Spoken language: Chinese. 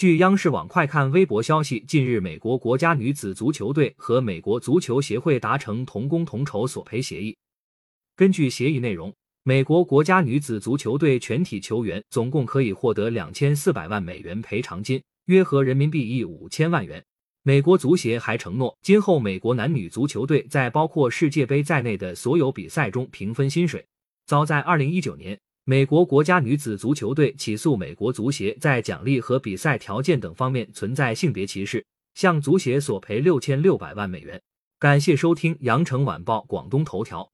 据央视网快看微博消息，近日美国国家女子足球队和美国足球协会达成同工同酬索赔协议。根据协议内容，美国国家女子足球队全体球员总共可以获得两千四百万美元赔偿金，约合人民币亿五千万元。美国足协还承诺，今后美国男女足球队在包括世界杯在内的所有比赛中平分薪水。早在二零一九年，美国国家女子足球队起诉美国足协在奖励和比赛条件等方面存在性别歧视，向足协索赔六千六百万美元。感谢收听羊城晚报广东头条。